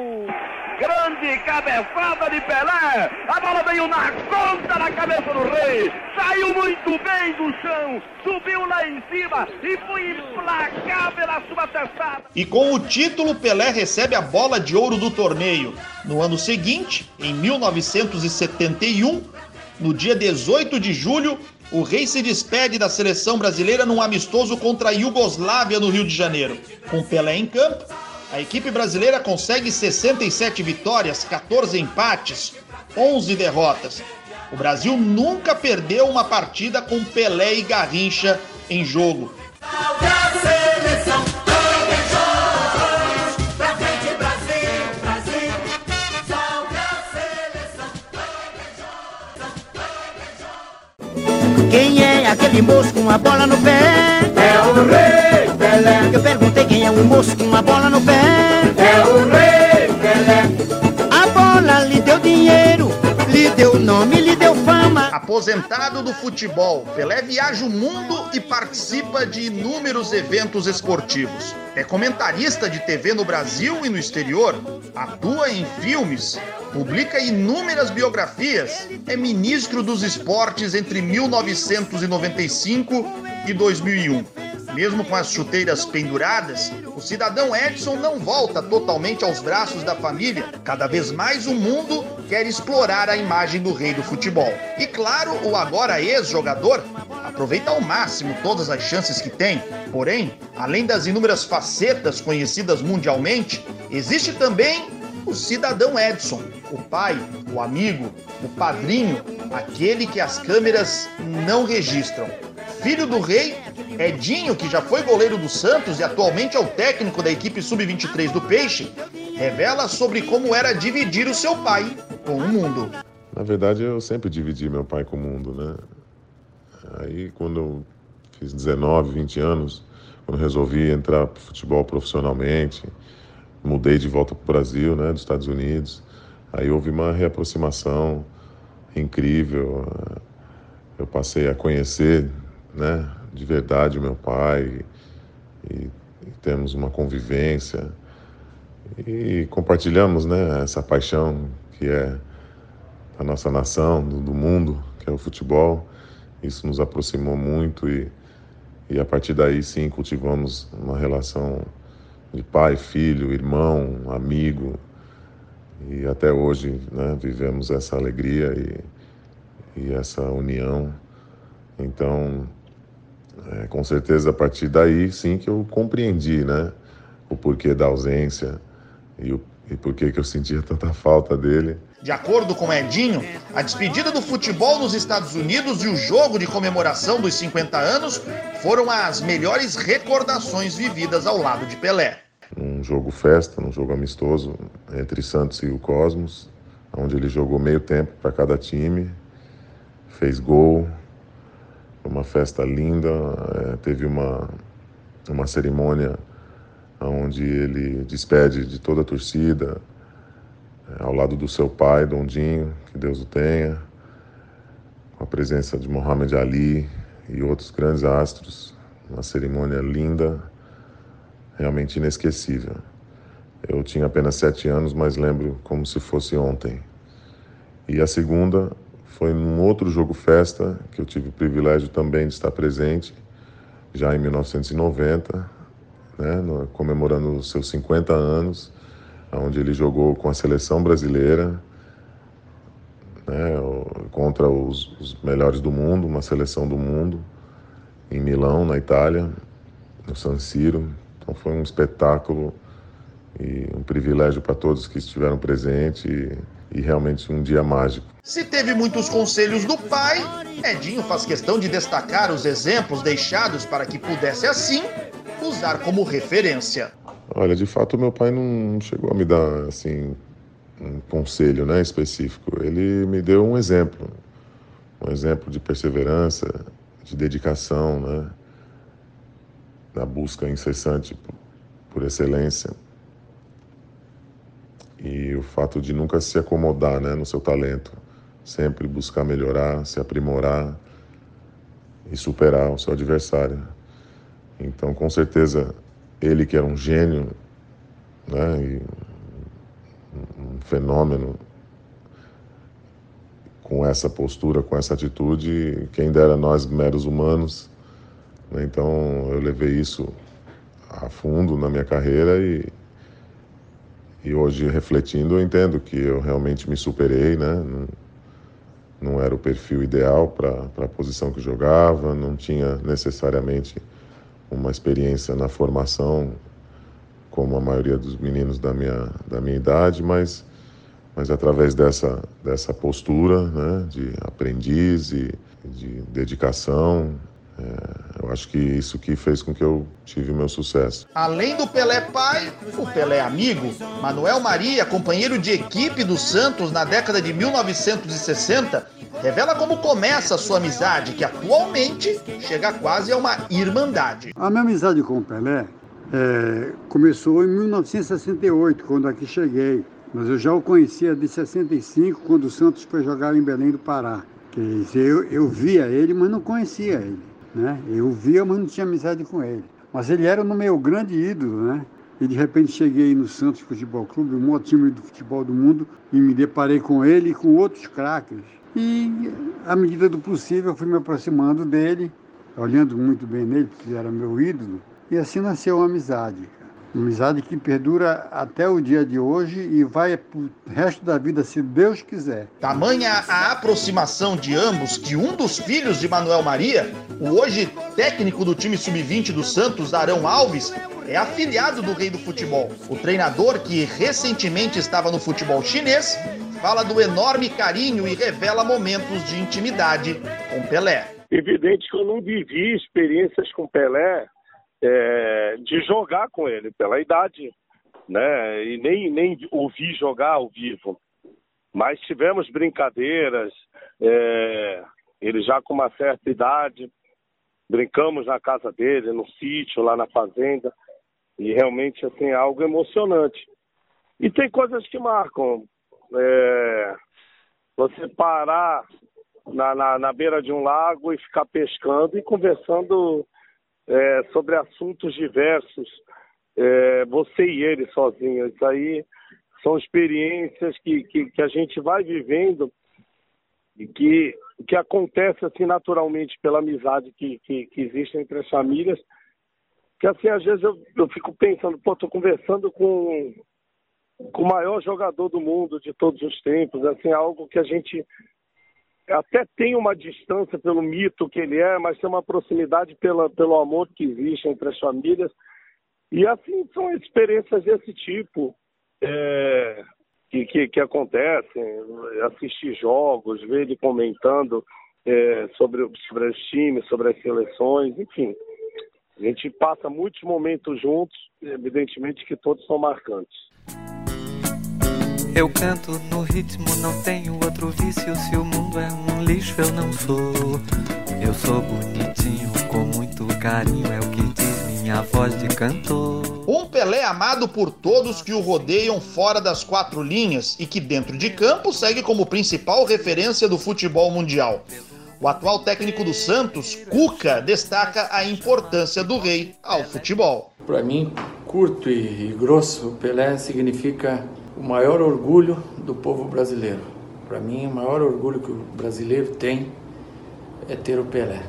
[SPEAKER 12] Grande cabeçada de Pelé! A bola veio na conta da cabeça do rei! Saiu muito bem do chão! Subiu lá em cima e foi implacável a sua testada!
[SPEAKER 1] E com o título, Pelé recebe a bola de ouro do torneio. No ano seguinte, em 1971, no dia 18 de julho, o rei se despede da seleção brasileira num amistoso contra a Iugoslávia no Rio de Janeiro. Com Pelé em campo, a equipe brasileira consegue 67 vitórias, 14 empates, 11 derrotas. O Brasil nunca perdeu uma partida com Pelé e Garrincha em jogo.
[SPEAKER 17] Quem é aquele moço com a bola no pé?
[SPEAKER 5] É o Rei
[SPEAKER 17] o moço com a bola no pé?
[SPEAKER 5] É o Rei Pelé.
[SPEAKER 17] A bola lhe deu dinheiro, lhe deu nome, lhe deu fama.
[SPEAKER 1] Aposentado do futebol, Pelé viaja o mundo e participa de inúmeros eventos esportivos. É comentarista de TV no Brasil e no exterior, atua em filmes, publica inúmeras biografias, é ministro dos esportes entre 1995 e 2001. Mesmo com as chuteiras penduradas, o cidadão Edson não volta totalmente aos braços da família. Cada vez mais o mundo quer explorar a imagem do rei do futebol. E claro, o agora ex-jogador aproveita ao máximo todas as chances que tem. Porém, além das inúmeras facetas conhecidas mundialmente, existe também o cidadão Edson, o pai, o amigo, o padrinho, aquele que as câmeras não registram. Filho do rei, Edinho, que já foi goleiro do Santos e atualmente é o técnico da equipe sub-23 do Peixe, revela sobre como era dividir o seu pai com o mundo.
[SPEAKER 18] Na verdade, eu sempre dividi meu pai com o mundo, né? Aí, quando eu fiz 19, 20 anos, quando resolvi entrar pro futebol profissionalmente, mudei de volta para o Brasil, né, dos Estados Unidos. Aí houve uma reaproximação incrível. Eu passei a conhecer, né, de verdade meu pai e, e temos uma convivência e compartilhamos, né, essa paixão que é a nossa nação, do, do mundo, que é o futebol. Isso nos aproximou muito e, e a partir daí sim cultivamos uma relação de pai, filho, irmão, amigo. E até hoje né, vivemos essa alegria e, e essa união. Então, é, com certeza a partir daí sim que eu compreendi né, o porquê da ausência e o e por que eu sentia tanta falta dele.
[SPEAKER 1] De acordo com Edinho, a despedida do futebol nos Estados Unidos e o jogo de comemoração dos 50 anos foram as melhores recordações vividas ao lado de Pelé.
[SPEAKER 18] Um jogo festa, um jogo amistoso entre Santos e o Cosmos, onde ele jogou meio tempo para cada time, fez gol, uma festa linda, é, teve uma, uma cerimônia onde ele despede de toda a torcida, é, ao lado do seu pai, Dondinho, que Deus o tenha, com a presença de Muhammad Ali e outros grandes astros, uma cerimônia linda, realmente inesquecível. Eu tinha apenas sete anos, mas lembro como se fosse ontem. E a segunda foi num outro jogo festa que eu tive o privilégio também de estar presente, já em 1990, né, comemorando os seus 50 anos, onde ele jogou com a seleção brasileira né, contra os, os melhores do mundo, uma seleção do mundo, em Milão, na Itália, no San Siro. Então foi um espetáculo e um privilégio para todos que estiveram presentes e, e, realmente um dia mágico.
[SPEAKER 1] Se teve muitos conselhos do pai, Edinho faz questão de destacar os exemplos deixados para que pudesse assim usar como referência.
[SPEAKER 18] Olha, de fato, meu pai não chegou a me dar assim um conselho, né, específico. Ele me deu um exemplo, um exemplo de perseverança, de dedicação, né, na busca incessante por, por excelência. E o fato de nunca se acomodar, né, no seu talento, sempre buscar melhorar, se aprimorar e superar o seu adversário. Então, com certeza, ele que era um gênio, né, um fenômeno, com essa postura, com essa atitude, quem dera nós, meros humanos. Né, então, eu levei isso a fundo na minha carreira e, e hoje, refletindo, eu entendo que eu realmente me superei, né? Não, era o perfil ideal para a posição que jogava, não tinha necessariamente uma experiência na formação, como a maioria dos meninos da minha, da minha idade, mas, mas através dessa, dessa postura né, de aprendiz e de dedicação, é, eu acho que isso que fez com que eu tive meu sucesso.
[SPEAKER 1] Além do Pelé pai, o Pelé amigo, Manuel Maria, companheiro de equipe do Santos na década de 1960, revela como começa a sua amizade, que atualmente chega quase a uma irmandade.
[SPEAKER 19] A minha amizade com o Pelé é, começou em 1968, quando aqui cheguei. Mas eu já o conhecia de 65, quando o Santos foi jogar em Belém do Pará. Quer dizer, eu, eu via ele, mas não conhecia ele. Né? Eu via, mas não tinha amizade com ele. Mas ele era o meu grande ídolo, né? E de repente cheguei no Santos Futebol Clube, o maior time do futebol do mundo, e me deparei com ele e com outros craques. E, à medida do possível, eu fui me aproximando dele, olhando muito bem nele, porque ele era meu ídolo, e assim nasceu uma amizade. Amizade que perdura até o dia de hoje e vai pro resto da vida, se Deus quiser.
[SPEAKER 1] Tamanha a aproximação de ambos que um dos filhos de Manuel Maria, o hoje técnico do time sub-20 do Santos, Arão Alves, é afiliado do rei do futebol. O treinador, que recentemente estava no futebol chinês, fala do enorme carinho e revela momentos de intimidade com Pelé.
[SPEAKER 20] Evidente que eu não vivi experiências com Pelé é, de jogar com ele, pela idade.
[SPEAKER 21] né? E nem, nem ouvi jogar ao vivo. Mas tivemos brincadeiras, é, ele já com uma certa idade, brincamos na casa dele, no sítio, lá na fazenda, e realmente assim, é algo emocionante. E tem coisas que marcam. É, você parar na, na, na, beira de um lago e ficar pescando e conversando é, sobre assuntos diversos, é, você e ele sozinho. Isso aí são experiências que, que, que, a gente vai vivendo e que, que acontece assim naturalmente pela amizade que, que, que existe entre as famílias. Que assim, às vezes eu, eu fico pensando, pô, tô conversando com, com o maior jogador do mundo de todos os tempos, assim, algo que a gente até tem uma distância pelo mito que ele é, mas tem uma proximidade pela, pelo amor que existe entre as famílias. E assim são experiências desse tipo é, que, que, que, acontecem, assistir jogos, ver ele comentando é, sobre, sobre os times, sobre as seleções, enfim. A gente passa muitos momentos juntos, evidentemente que todos são marcantes.
[SPEAKER 5] Eu canto no ritmo, não tenho outro vício. Se o mundo é um lixo, eu não sou. Eu sou bonitinho, com muito carinho, é o que diz minha voz de cantor.
[SPEAKER 1] Um Pelé amado por todos que o rodeiam fora das quatro linhas e que dentro de campo segue como principal referência do futebol mundial. O atual técnico do Santos, Cuca, destaca a importância do rei ao futebol.
[SPEAKER 22] Para mim, curto e grosso, Pelé significa o maior orgulho do povo brasileiro. Para mim, o maior orgulho que o brasileiro tem é ter o Pelé.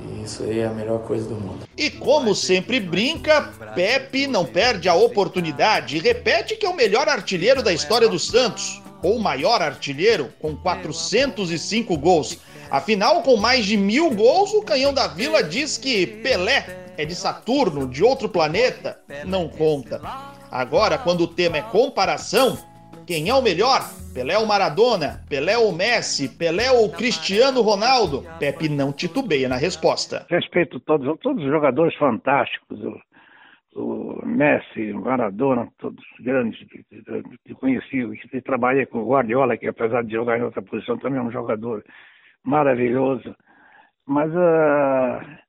[SPEAKER 22] E isso aí é a melhor coisa do mundo.
[SPEAKER 1] E como sempre brinca, Pepe não perde a oportunidade e repete que é o melhor artilheiro da história do Santos, ou maior artilheiro, com 405 gols. Afinal, com mais de mil gols, o Canhão da Vila diz que Pelé é de Saturno, de outro planeta, não conta. Agora, quando o tema é comparação, quem é o melhor? Pelé ou Maradona? Pelé ou Messi? Pelé ou Cristiano Ronaldo? Pepe não titubeia na resposta.
[SPEAKER 7] Respeito todos, todos os jogadores fantásticos. O, o Messi, Maradona, todos grandes que conheci, que trabalhei com o Guardiola, que apesar de jogar em outra posição, também é um jogador maravilhoso. Mas uh,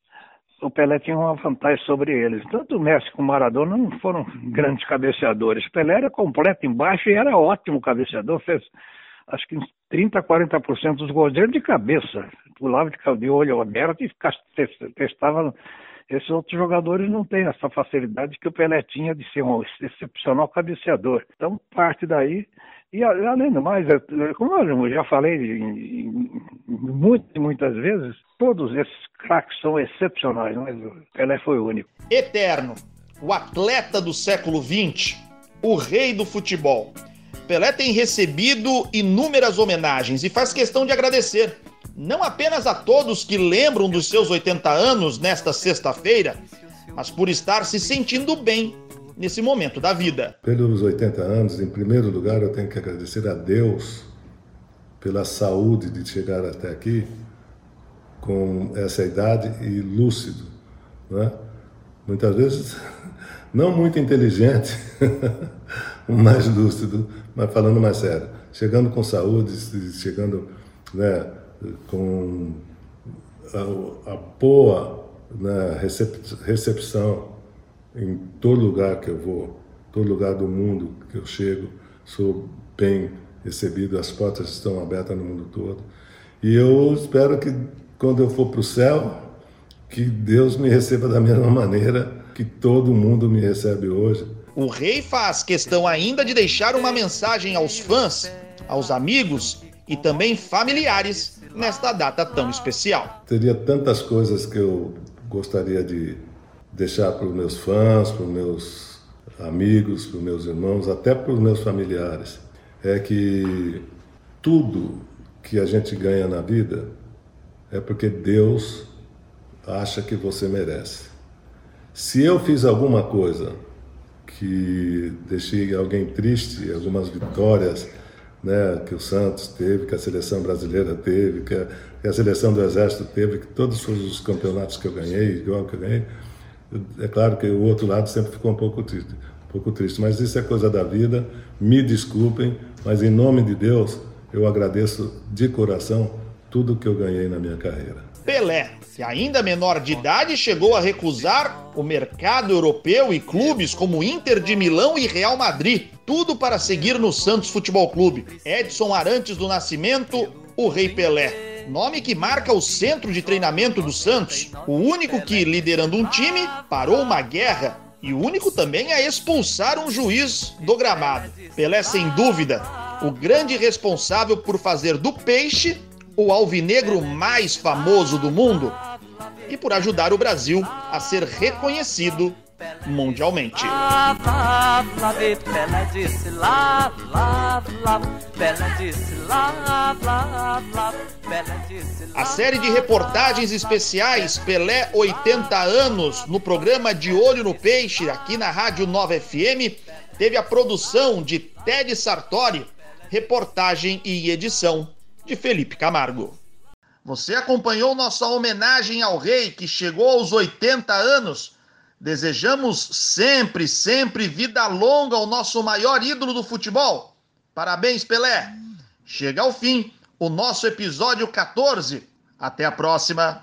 [SPEAKER 7] o Pelé tinha uma vantagem sobre eles. Tanto o Messi como o Maradona não foram grandes cabeceadores. O Pelé era completo embaixo e era ótimo cabeceador. Fez acho que 30, 40% dos gols dele de cabeça. Pulava de olho aberto e testava. Esses outros jogadores não têm essa facilidade que o Pelé tinha de ser um excepcional cabeceador. Então, parte daí e além do mais, como eu já falei muitas muitas vezes, todos esses craques são excepcionais, mas o Pelé foi o único.
[SPEAKER 1] Eterno, o atleta do século XX, o rei do futebol. Pelé tem recebido inúmeras homenagens e faz questão de agradecer, não apenas a todos que lembram dos seus 80 anos nesta sexta-feira, mas por estar se sentindo bem nesse momento da vida.
[SPEAKER 8] Pelos 80 anos, em primeiro lugar, eu tenho que agradecer a Deus pela saúde de chegar até aqui com essa idade e lúcido, né? Muitas vezes não muito inteligente, mais lúcido, mas falando mais sério, chegando com saúde, chegando, né, com a, a boa né, recepção em todo lugar que eu vou, todo lugar do mundo que eu chego, sou bem recebido, as portas estão abertas no mundo todo. E eu espero que quando eu for para o céu, que Deus me receba da mesma maneira que todo mundo me recebe hoje.
[SPEAKER 1] O rei faz questão ainda de deixar uma mensagem aos fãs, aos amigos e também familiares nesta data tão especial.
[SPEAKER 8] Teria tantas coisas que eu gostaria de deixar para os meus fãs, para os meus amigos, para os meus irmãos, até para os meus familiares, é que tudo que a gente ganha na vida é porque Deus acha que você merece. Se eu fiz alguma coisa que deixei alguém triste, algumas vitórias né, que o Santos teve, que a seleção brasileira teve, que a, que a seleção do Exército teve, que todos os campeonatos que eu ganhei, igual que eu ganhei, é claro que o outro lado sempre ficou um pouco triste.
[SPEAKER 18] pouco triste, mas isso é coisa da vida. Me desculpem, mas em nome de Deus, eu agradeço de coração tudo que eu ganhei na minha carreira.
[SPEAKER 1] Pelé, que ainda menor de idade, chegou a recusar o mercado europeu e clubes como Inter de Milão e Real Madrid, tudo para seguir no Santos Futebol Clube. Edson Arantes do Nascimento, o Rei Pelé. Nome que marca o centro de treinamento do Santos, o único que, liderando um time, parou uma guerra e o único também a expulsar um juiz do gramado. Pelé, sem dúvida, o grande responsável por fazer do peixe o alvinegro mais famoso do mundo e por ajudar o Brasil a ser reconhecido mundialmente. A série de reportagens especiais Pelé 80 anos no programa De Olho no Peixe aqui na Rádio 9 FM teve a produção de Ted Sartori, reportagem e edição de Felipe Camargo. Você acompanhou nossa homenagem ao rei que chegou aos 80 anos Desejamos sempre, sempre vida longa ao nosso maior ídolo do futebol. Parabéns, Pelé. Chega ao fim o nosso episódio 14. Até a próxima.